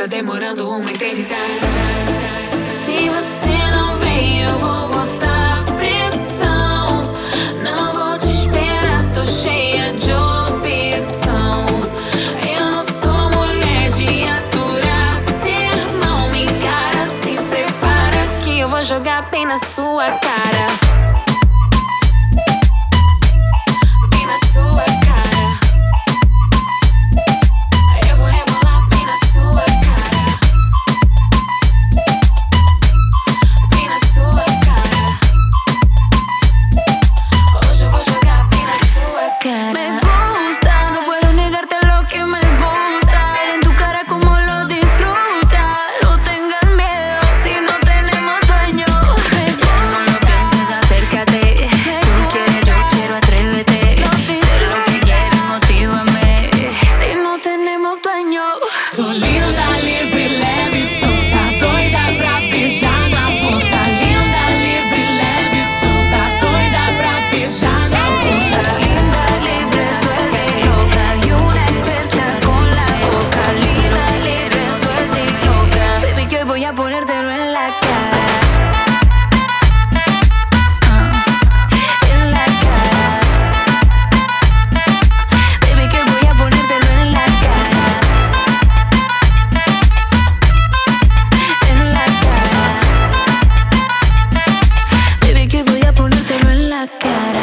tá demorando uma eternidade. Se você não vem, eu vou botar pressão. Não vou te esperar, tô cheia de opção. Eu não sou mulher de aturar sermão. Me encara, se prepara que eu vou jogar bem na sua Linda, livre, leve, solta, doida pra beijar na boca. Linda, livre, leve, solta, doida pra beijar na boca. Linda, livre, suelta y loca. Y una experta con la boca. Linda, livre, suelta y toca, Baby, que voy a ponértelo en la cara. cara.